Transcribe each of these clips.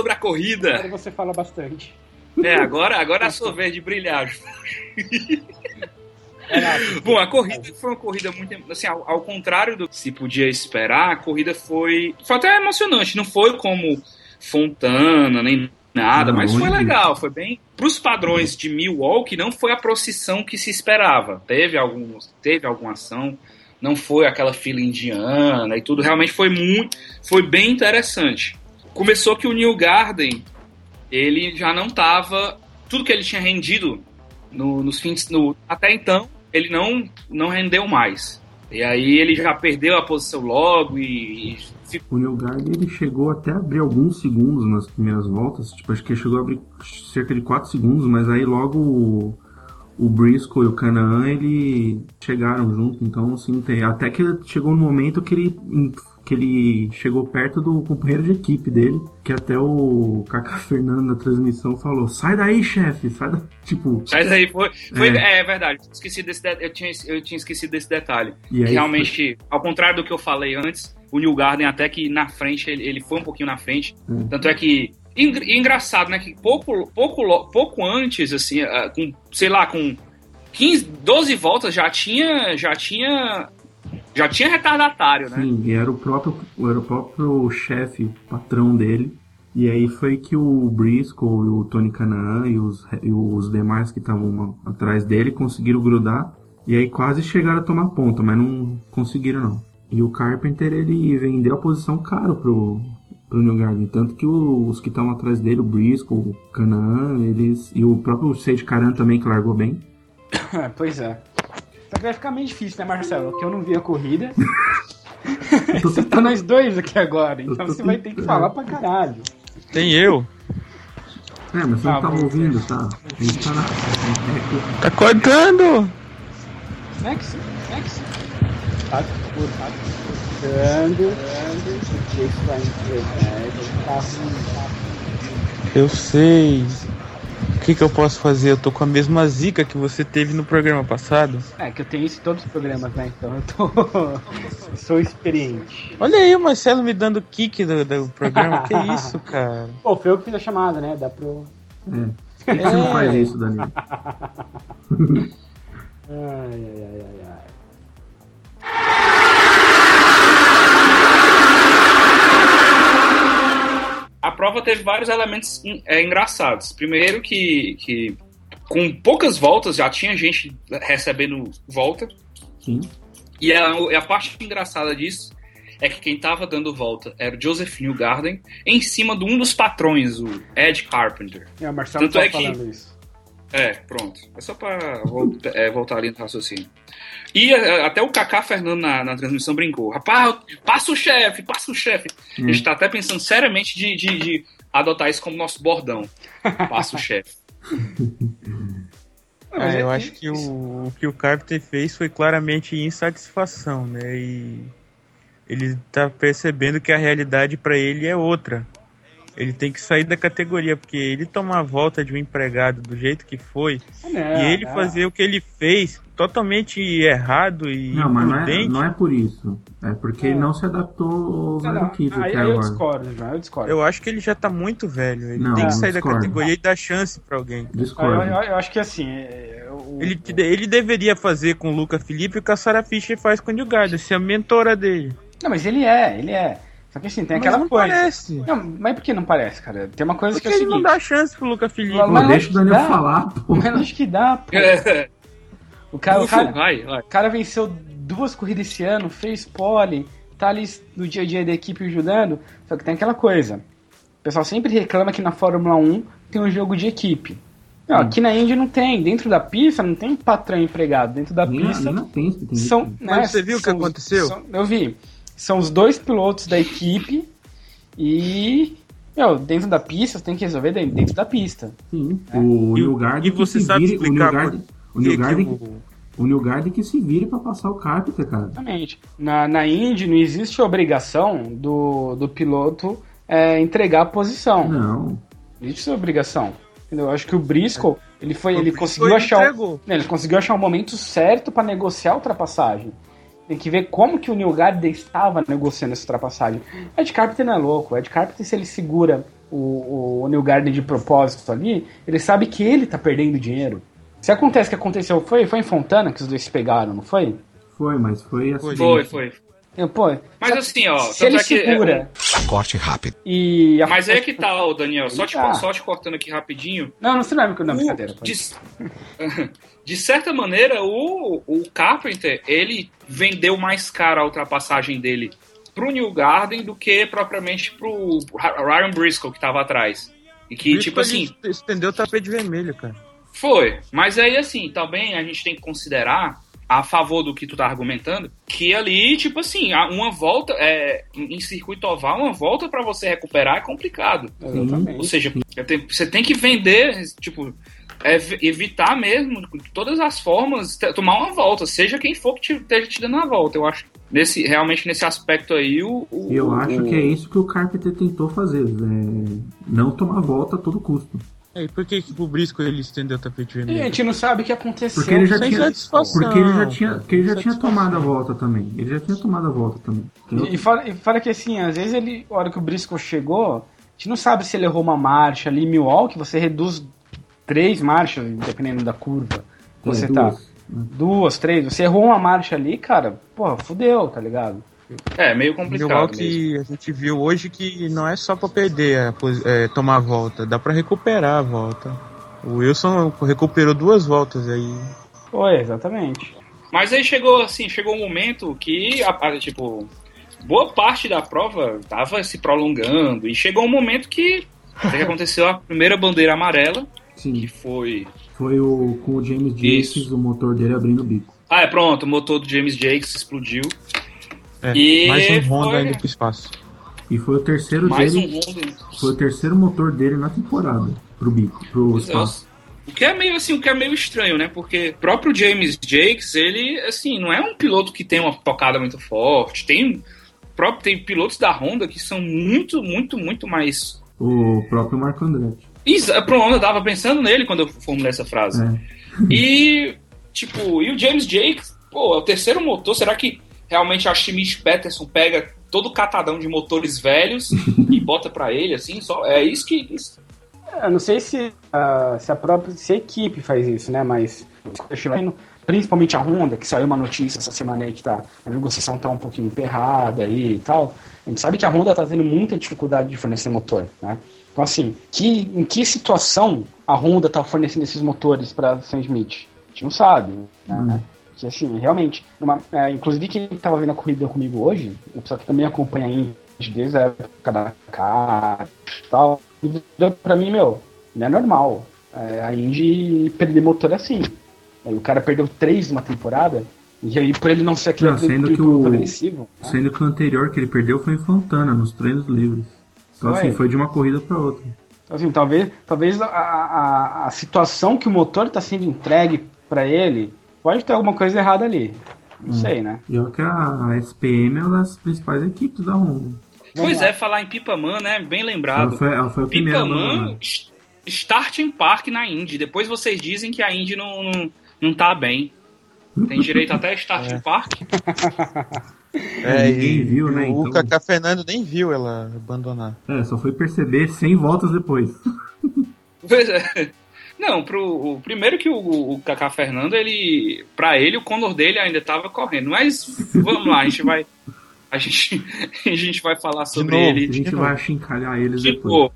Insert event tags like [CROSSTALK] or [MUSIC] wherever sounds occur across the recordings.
sobre a corrida. Agora você fala bastante. É, agora, agora é a sua vez de brilhar. Bom, a corrida foi uma corrida muito. Assim, ao, ao contrário do que se podia esperar, a corrida foi. Foi até emocionante. Não foi como Fontana, nem nada, mas foi legal. Foi bem. Para os padrões de Milwaukee, não foi a procissão que se esperava. Teve, alguns, teve alguma ação. Não foi aquela fila indiana e tudo. Realmente foi muito. Foi bem interessante. Começou que o New Garden ele já não estava. Tudo que ele tinha rendido no- nos fins. No, até então, ele não, não rendeu mais. E aí ele já perdeu a posição logo e, e. O Newgard ele chegou até a abrir alguns segundos nas primeiras voltas. Tipo, acho que chegou a abrir cerca de 4 segundos, mas aí logo o, Briscoe e o Canaan ele chegaram junto. Então, assim, até que chegou um momento que ele, que ele chegou perto do companheiro de equipe dele, que até o Kaká [LAUGHS] Fernando na transmissão falou: sai daí, chefe, sai [LAUGHS] daí. Tipo, Mas aí foi. foi É. é. verdade, esqueci desse de- eu, tinha, eu tinha esquecido desse detalhe. e aí. realmente, ao contrário do que eu falei antes, o New Garden até que na frente, ele, ele foi um pouquinho na frente. Hum. Tanto é que. Eng- engraçado, né? Que pouco, pouco, pouco antes, assim, ah, com, sei lá, com 15, 12 voltas já tinha. Já tinha. Já tinha retardatário, né? Sim, era o próprio, era o próprio chefe, patrão dele. E aí foi que o Briscoe e o Tony Canaan e os, e os demais que estavam atrás dele conseguiram grudar. E aí quase chegaram a tomar ponta, mas não conseguiram não. E o Carpenter ele vendeu a posição caro pro, pro New Garden. Tanto que o- os que estavam atrás dele, o Briscoe, o Canaan, eles. E o próprio Sage Karan também, que largou bem. [COUGHS] É, pois é. Só que vai ficar meio difícil, né, Marcelo? Porque eu não vi a corrida. [LAUGHS] Você tá nós dois aqui agora, então você vai ter que falar pra caralho. Tem eu. É, mas você Tá não tava bom. ouvindo, tá? A gente tá na. é que- Tá cortando! Nex, Nex. Tá por tá ficando, o jeito vai entregar, ruim, tá Eu sei. O que, que eu posso fazer? Eu tô com a mesma zica que você teve no programa passado. É que eu tenho isso em todos os programas, né? Então eu tô. [LAUGHS] sou experiente. Olha aí o Marcelo me dando kick do, do programa. que [LAUGHS] isso, cara? Pô, foi eu que fiz a chamada, né? Dá pro. É. Por que você não faz isso, Danilo? [LAUGHS] Ai, ai, ai. Prova teve vários elementos en- é, engraçados. Primeiro que, que com poucas voltas já tinha gente recebendo volta. Sim. E a, a parte engraçada disso é que quem tava dando volta era o Joseph Newgarden em cima de um dos patrões, o Ed Carpenter. É, o Marcelo Tanto tá é que- falando isso. É, pronto. É só pra volta- é, voltar ali no raciocínio. E é, até o Kaká Fernando na, na transmissão brincou. Rapaz, passa o chefe, passa o chefe. A gente tá até pensando seriamente de, de- de adotar isso como nosso bordão. Passa o [LAUGHS] chefe. mas É, é- eu acho que o, o que o Carpenter fez foi claramente insatisfação, né? E ele tá percebendo que a realidade pra ele é outra. Ele tem que sair da categoria, porque ele tomar a volta de um empregado do jeito que foi, Não, e ele não. fazer o que ele fez totalmente errado e Não, mas não é, não é por isso. É porque ele não se adaptou ao Zero Kid aí, eu agora. discordo, João, eu discordo. eu acho que ele já tá muito velho. Ele Não, tem que sair discordo. da categoria e dar chance pra alguém. Eu, Discordo. eu- eu acho que assim. é, Ele, ele deveria fazer com o Luca Felipe o que a Sarah Fischer faz com o Newgarden, ser a mentora dele. Não, mas ele é, ele é. Só que assim, tem Mas aquela não coisa. parece. Não, mas por que não parece, cara? Tem uma coisa Porque que é o ele não seguinte. dá chance pro Luca Felipe. Mas- Pô, mas deixa o Daniel dá. falar, pô. Mas acho que dá, pô. O cara, o cara, vai, vai. o cara venceu duas corridas esse ano, fez pole, tá ali no dia a dia da equipe ajudando. Só que tem aquela coisa. O pessoal sempre reclama que na Fórmula 1 tem um jogo de equipe. Não, aqui na Indy não tem. Dentro da pista não tem patrão empregado. Dentro da Nem, pista na pista tem são. né, Mas você viu o que aconteceu? são- eu vi. São os dois pilotos da equipe e. Meu, dentro da pista, você tem que resolver dentro da pista. Sim. O E- New Garden e você que se sabe vire, o New explicar o que que Garden, o- o New Garden que se vire pra passar o Carpenter, cara. Exatamente. Na, na Indy não existe obrigação do, do piloto é, entregar a posição. Não. Não. existe essa obrigação. Entendeu? Eu acho que o Briscoe, ele foi, O ele Briscoe conseguiu ele achar. o- né, ele conseguiu achar o momento certo para negociar a ultrapassagem. Tem que ver como que o Neil Gardner estava negociando essa ultrapassagem. O Ed Carpenter não é louco. O Ed Carpenter, se ele segura o, o Neil Gardner de propósito ali, ele sabe que ele tá perdendo dinheiro. Se acontece o que aconteceu, foi, foi em Fontana que os dois se pegaram, não foi? Foi, mas foi assim. Foi, foi. Eu, pô, Mas assim, ó, se ele é que- segura Corte rápido. e... a- Mas aí é que tá, ô, Daniel, só te, Tá. só te cortando aqui rapidinho. Não, não se lembra que não, O- brincadeira. pode. de, [LAUGHS] de certa maneira, o, o Carpenter, ele vendeu mais caro a ultrapassagem dele pro New Garden do que propriamente pro Ryan Briscoe, que tava atrás. E que, isso tipo assim, Estendeu o tapete vermelho, cara. foi. Mas aí, assim, também a gente tem que considerar, a favor do que tu tá argumentando, que ali, tipo assim, uma volta, é, em circuito oval, uma volta pra você recuperar é complicado. Exatamente. Ou seja, você tem que vender, tipo, é ev- evitar mesmo, de todas as formas, tomar uma volta, seja quem for que te- esteja te dando a volta. Eu acho, nesse, realmente nesse aspecto aí, o. o- eu acho o- que é isso que o Carpenter tentou fazer, é não tomar volta a todo custo. É, e por que, que o Brisco ele estendeu o tapete E a vermelho? gente não sabe o que aconteceu. Porque ele já Sem tinha, satisfação. porque ele já tinha, porque ele já tinha tomado a volta também. Ele já tinha tomado a volta também. E fora, e fora que assim, às vezes ele, a hora que o Briscoe chegou, a gente não sabe se ele errou uma marcha ali em Milwaukee, você reduz três marchas, dependendo da curva que É, você tá. duas, né? Duas, três. Você errou uma marcha ali, cara, porra, fudeu, tá ligado? É, meio complicado. Milwaukee mesmo. a gente viu hoje que não é só pra perder, é, tomar a volta, dá pra recuperar a volta. O Wilson recuperou duas voltas aí. Foi, exatamente. Mas aí chegou, assim, chegou um momento que, a- tipo, boa parte da prova tava se prolongando. E chegou um momento que, que aconteceu? A primeira bandeira amarela, Sim, que foi foi o, com o James. Jakes, o motor dele abrindo o bico. Ah, é pronto, o motor do James Jakes explodiu. É, E mais um Honda foi- indo pro espaço. E foi o terceiro Mais um dele, Honda. foi o terceiro motor dele na temporada, pro bico, pro espaço. O que é meio assim, o que é meio estranho, né? Porque o próprio James Jakes, ele, assim, não é um piloto que tem uma tocada muito forte. Tem, próprio, tem pilotos da Honda que são muito, muito, muito mais. O próprio Marco Andretti. Exa- Pronto, eu tava pensando nele quando eu formulei essa frase. É. E, tipo, e o James Jakes, pô, é o terceiro motor. Será que realmente a Schmidt Peterson pega todo o catadão de motores velhos e [LAUGHS] bota pra ele, assim? Só, é isso que. isso- Eu não sei se, a- se a própria se a equipe faz isso, né? Mas principalmente a Honda, que saiu uma notícia essa semana aí que tá, a negociação tá um pouquinho emperrada aí e tal. A gente sabe que a Honda tá tendo muita dificuldade de fornecer motor, né? Então, assim, que, em que situação a Honda tá fornecendo esses motores para Sam Smith? A gente não sabe, né? Que, assim, realmente, numa, é, inclusive quem tava vendo a corrida comigo hoje, o pessoal que também acompanha a Indy desde a época da cara e tal, pra mim, meu, não é normal. É, a Indy perder motor é assim. Aí o cara perdeu três numa temporada, e aí por ele não ser aquele Não, sendo que o- agressivo, né? Sendo que o anterior que ele perdeu foi em Fontana, nos treinos livres. Então, assim, foi de uma corrida para outra. Então, assim, talvez, talvez a, a, a situação que o motor está sendo entregue para ele pode ter alguma coisa errada ali. Não sei, né? E olha que a SPM é uma das principais equipes da Honda. Pois é, falar em Pipaman, né? Bem Ela lembrado. foi, ela foi a primeira. Pipaman, starting park na Indy. Depois vocês dizem que a Indy não, não, não tá bem. Tem direito até a starting [LAUGHS] park. [LAUGHS] É, ninguém e viu, né, O então. Kaká Fernando nem viu ela abandonar. É, só foi perceber 100 voltas depois. [LAUGHS] Pois é. Não, pro, o, primeiro que o, o Kaká Fernando, ele. Pra ele, o Condor dele ainda tava correndo. Mas vamos lá, a gente vai. A gente, [LAUGHS] a gente vai falar sobre novo, A ele. gente de vai achincalhar eles de depois. novo.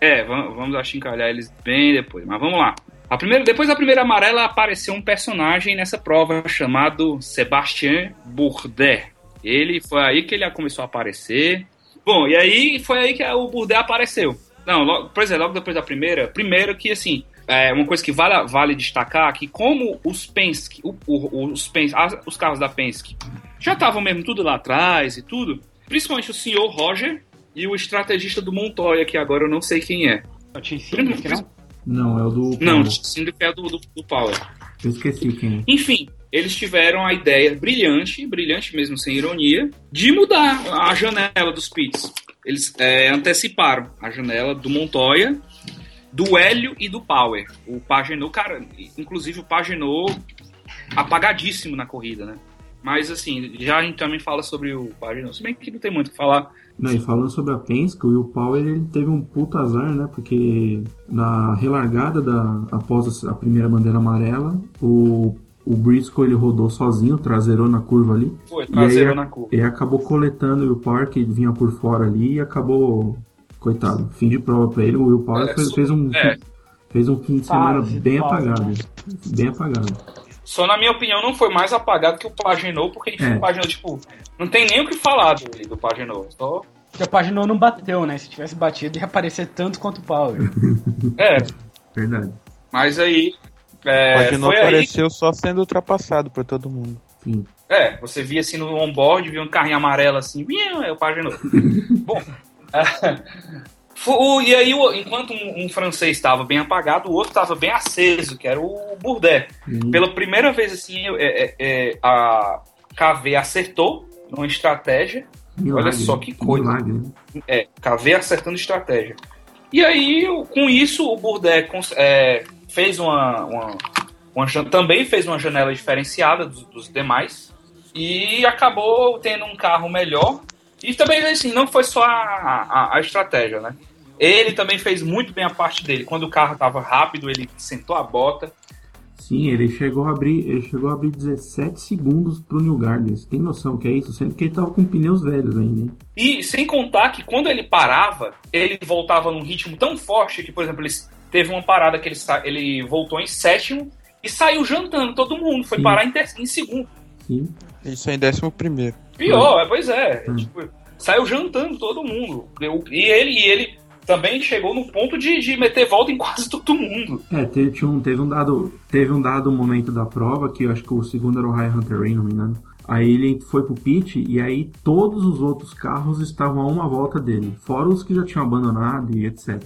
É, vamos, vamos achincalhar eles bem depois. Mas vamos lá. A primeira, depois da primeira amarela apareceu um personagem nessa prova chamado Sebastien Bourdet. Ele foi aí que ele começou a aparecer. Bom, e aí foi aí que o Bourdet apareceu. Não, logo, pois é, logo depois da primeira. Primeiro que assim, é uma coisa que vale, vale destacar que como os Penske, o- o- os, Penske as- os carros da Penske já estavam mesmo tudo lá atrás e tudo, principalmente o senhor Roger e o estrategista do Montoya, que agora eu não sei quem é. Ensinado que não. Não, é o do. Não, Paulo. Cindy é do, do, do Power. Eu esqueci quem é. Enfim, eles tiveram a ideia brilhante, brilhante mesmo sem ironia, de mudar a janela dos pits. Eles é, anteciparam a janela do Montoya, do Hélio e do Power. O Pagenot, cara, inclusive o Pagenot apagadíssimo na corrida, né? Mas assim, já a gente também fala sobre o Pagenot. Se bem que não tem muito o que falar. Não, e falando sobre a Penske, o Will Power ele teve um puta azar, né? Porque na relargada da, após a primeira bandeira amarela, o, o Briscoe ele rodou sozinho, traseirou na curva ali. Foi, traseirou na curva. E acabou coletando o Power que vinha por fora ali e acabou, coitado, fim de prova pra ele. O Will Power É, fez, fez um, é. fez um fim de semana bem apagado. né? Bem apagado. Só na minha opinião não foi mais apagado que o Pagenot, porque enfim, É. o Pagenot, tipo, não tem nem o que falar do, do Pagenot. Só, Porque a página não bateu, né? Se tivesse batido, ia aparecer tanto quanto o Power. é, [LAUGHS] Verdade. mas aí. O É, Pagenot foi aí apareceu só sendo ultrapassado por todo mundo. Sim. É, você via assim no onboard, via um carrinho amarelo assim, é o Pagenot. [LAUGHS] Bom, [LAUGHS] o- e aí, o- enquanto um, um francês estava bem apagado, o outro estava bem aceso, que era o Bourdais. E- Pela primeira vez, assim, é, é, é, a KV acertou numa estratégia. milagre, olha só que coisa. Milagre. né? É, KV acertando estratégia. E aí, com isso, o Bourdais é, fez uma, uma, uma também fez uma janela diferenciada dos, dos demais e acabou tendo um carro melhor. E também, assim, não foi só a, a, a estratégia, né? Ele também fez muito bem a parte dele. Quando o carro estava rápido, ele sentou a bota. Sim, ele chegou a abrir, ele chegou a abrir 17 segundos pro New Garden. Você tem noção que é isso? Sendo que ele tava com pneus velhos ainda, hein? E sem contar que quando ele parava, ele voltava num ritmo tão forte que, por exemplo, ele teve uma parada que ele, ele voltou em sétimo e saiu jantando todo mundo. Foi Sim. parar em, em segundo. Sim. Isso é em décimo primeiro. Pior, é, pois é. Hum. Tipo, saiu jantando todo mundo. E ele, e ele também chegou no ponto de, de meter volta em quase todo mundo. É, teve, um, teve um dado. Teve um dado momento da prova que eu acho que o segundo era o High Hunter Ray, não me engano. Aí ele foi pro pit e aí todos os outros carros estavam a uma volta dele, fora os que já tinham abandonado e etc.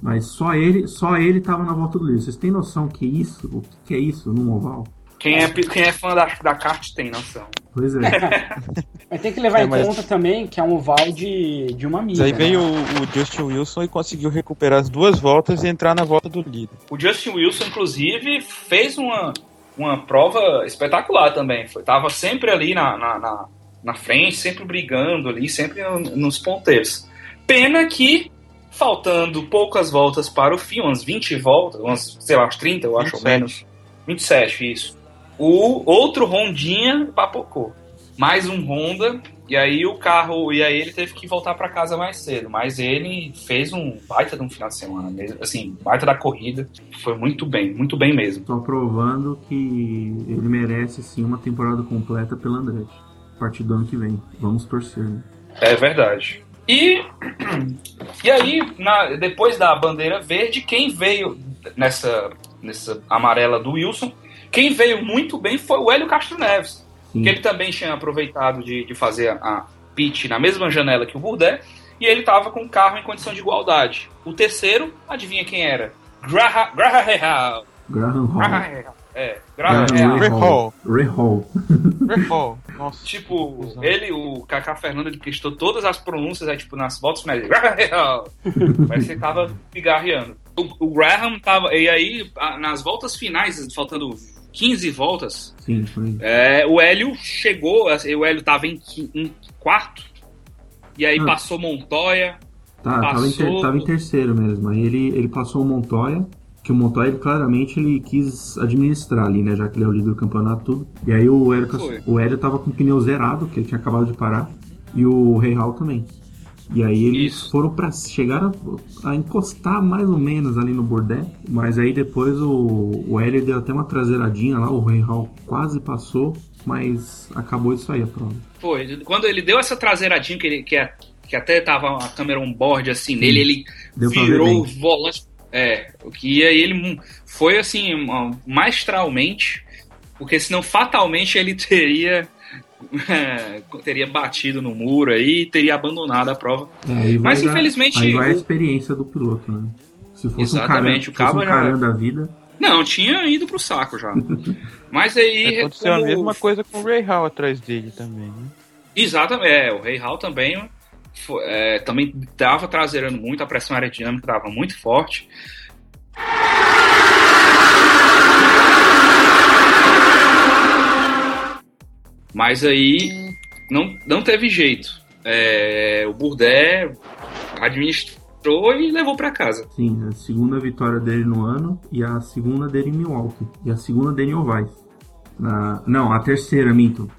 Mas só ele, só ele tava na volta do livro. Vocês têm noção que isso, o que, que é isso num oval? Quem é, quem é fã da, da kart tem noção. Pois é. [LAUGHS] Mas tem que levar É, em mas- conta também que é um oval de, de uma milha. Mas aí né? veio o, o Justin Wilson e conseguiu recuperar as duas voltas e entrar na volta do líder. O Justin Wilson, inclusive, fez uma, uma prova espetacular também. Foi, tava sempre ali na, na, na, na frente, sempre brigando ali, sempre no- nos ponteiros. Pena que, faltando poucas voltas para o fim, umas 20 voltas, umas, sei lá, umas 30, eu acho, ou 27. menos. 27, isso. O outro Rondinha papocou. Mais um Honda, e aí o carro, e aí ele teve que voltar para casa mais cedo. Mas ele fez um baita de um final de semana mesmo, assim, baita da corrida. Foi muito bem, muito bem mesmo. Tô provando que ele merece sim uma temporada completa pelo Andretti. A partir do ano que vem. Vamos torcer, né? É verdade. E, [CLEARS THROAT] e aí, na- depois da bandeira verde, quem veio nessa, nessa amarela do Wilson, quem veio muito bem foi o Hélio Castro Neves. Sim. que ele também tinha aproveitado de, de fazer a, a pit na mesma janela que o Bourdais, e ele estava com o carro em condição de igualdade. O terceiro, adivinha quem era? Graham Graham Hall. Graham Hall. Graham Hall. É, Graham Graham Hall. Ray Hall. Hall. Ray Hall. Nossa. Tipo, Exato. ele, o Kaká Fernando, ele prestou todas as pronúncias, aí, tipo, nas voltas finais. Graham Hall. Mas você tava pigarreando. O, o Graham tava. E aí, a- nas voltas finais, faltando 15 voltas, Sim, foi. É, o Hélio chegou, assim, o Hélio tava em, em quarto, e aí Ah. passou Montoya. Tá, tava em, ter- Passou- tava em terceiro mesmo. Aí ele, ele passou o Montoya, que o Montoya, ele, claramente, ele quis administrar ali, né? Já que ele é o líder do campeonato tudo. E aí o Hélio, Foi. o Hélio tava com o pneu zerado, que ele tinha acabado de parar. E o Rei Hall também. E aí eles Isso. foram pra. chegaram a, a encostar mais ou menos ali no bordé. Mas aí depois o, o Hélio deu até uma traseiradinha lá, o Rei Hall quase passou, mas acabou isso aí a prova. Foi. Quando ele deu essa traseiradinha, que, ele, que, é- que até tava a câmera on board assim nele, ele Deu virou o volante. É, o que aí ele hum, foi assim, maestralmente, porque senão fatalmente ele [LAUGHS] teria. É, teria batido no muro aí e teria abandonado a prova. É, Mas, dar- infelizmente, Aí vai a o- experiência do piloto, né? Se fosse Exatamente, um o carão, cabo um já- da vida. Não, tinha ido pro saco já. [LAUGHS] Mas aí. Aconteceu a como- mesma coisa com o Ray Hall atrás dele também, né? Exatamente, é, o Rei Hall também é, também estava traseirando muito, a pressão aerodinâmica estava muito forte. Mas aí não, não teve jeito. É, o Burdé administrou e levou para casa. Sim, a segunda vitória dele no ano e a segunda dele em Milwaukee. E a segunda dele em Ovais. Na, não, a terceira, minto.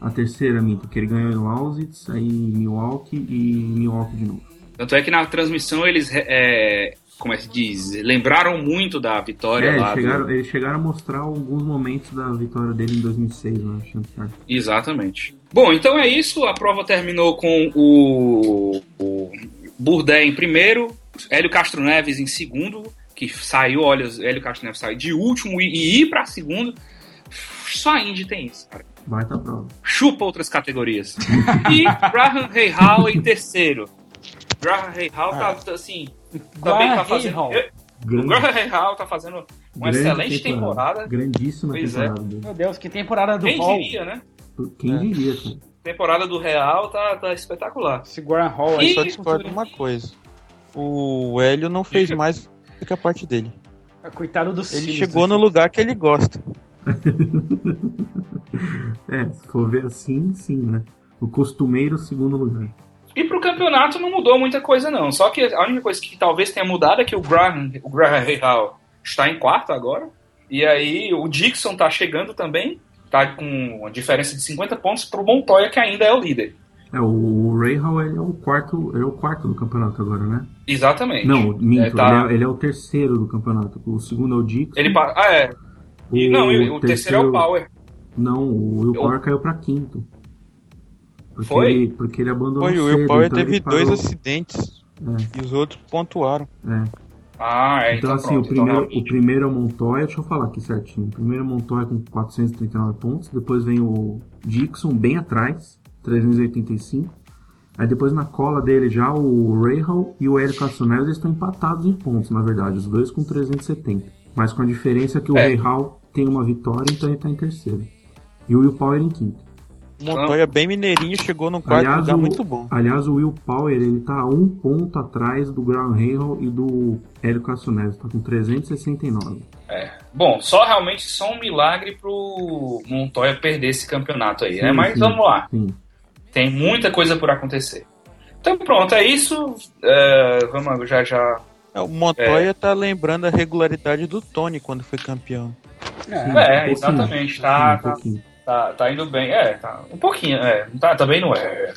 A terceira, minto, que ele ganhou em Lausitz, aí em Milwaukee e Milwaukee de novo. Tanto é que na transmissão eles, é, como é que se diz, lembraram muito da vitória É, lá. eles do- chegaram, eles chegaram a mostrar alguns momentos da vitória dele em 2006, né? Exatamente. Bom, então é isso. A prova terminou com o, o Burdé em primeiro, Hélio Castro Neves em segundo, que saiu, olha, Hélio Castro Neves saiu de último e, e ir para segundo. Só a Indy tem isso, cara. Baita prova. Chupa outras categorias. [LAUGHS] E Graham Rahal em terceiro. Graham Rahal tá assim. Também tá Graham fazendo. Eu- O Grande, Graham Rahal tá fazendo uma grande excelente temporada. Grandíssima Pois é. temporada dele. Meu Deus, que temporada do Quem Hall. diria, né? Quem É. diria, cara? Temporada do Real tá, tá espetacular. Esse Graham Hall aí. só discordo uma coisa. O Hélio não fez mais do que a parte dele. Coitado do Ele chegou no assim. lugar que ele gosta. [LAUGHS] É, se for ver assim, sim, né? O costumeiro segundo lugar. Pro campeonato não mudou muita coisa, não. Só que a única coisa que talvez tenha mudado é que o Graham, o Graham Rahal está em quarto agora. E aí o Dixon tá chegando também. Tá com uma diferença de 50 pontos pro Montoya, que ainda é o líder. É, o Ray Hall ele é o quarto, ele é o quarto do campeonato agora, né? Exatamente. Não, minto, É, tá- ele, é, ele é o terceiro do campeonato. O segundo é o Dixon. Ele pa- Ah, é. E, não, o terceiro é o Power. Não, o Will Eu- Power caiu pra quinto. Porque Foi? Ele, porque ele abandonou Foi, o cedo, Will Power então teve dois acidentes É, e os outros pontuaram. é. Ah, é. Então, Então, assim, pronto, o, primeiro, então, o primeiro é o Montoya, deixa eu falar aqui certinho. O primeiro é o Montoya com 439 pontos, depois vem o Dixon bem atrás, 385. Aí depois na cola dele já o Rahal e o Neves eles estão empatados em pontos, na verdade, os dois com 370. Mas com a diferença que o É. Rahal tem uma vitória, então ele tá em terceiro. E o Will Power em quinto. Montoya bem mineirinho chegou num quarto Aliás, lugar o- muito bom. Aliás, o Will Power ele tá um ponto atrás do Graham Rahal e do Hélio Castro Neves, tá com 369. Bom, só realmente só um milagre pro Montoya perder esse campeonato aí, né? Sim, Mas sim. vamos lá. Sim. Tem muita coisa por acontecer. Então pronto, é isso. É, vamos já já. É, O Montoya tá lembrando a regularidade do Tony quando foi campeão. Sim, É, um pouquinho. exatamente, tá, um tá. Tá, tá indo bem. É, tá. Um pouquinho, é. Tá, também não é.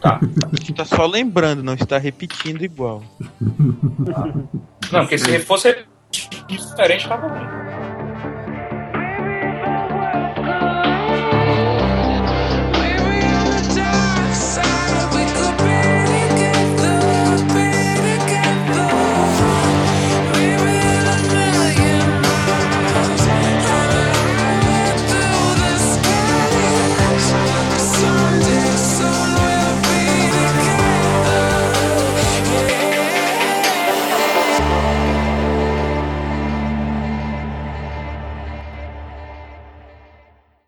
Tá. A [LAUGHS] gente tá só lembrando, não está repetindo igual. Não, porque se fosse diferente, tava bom.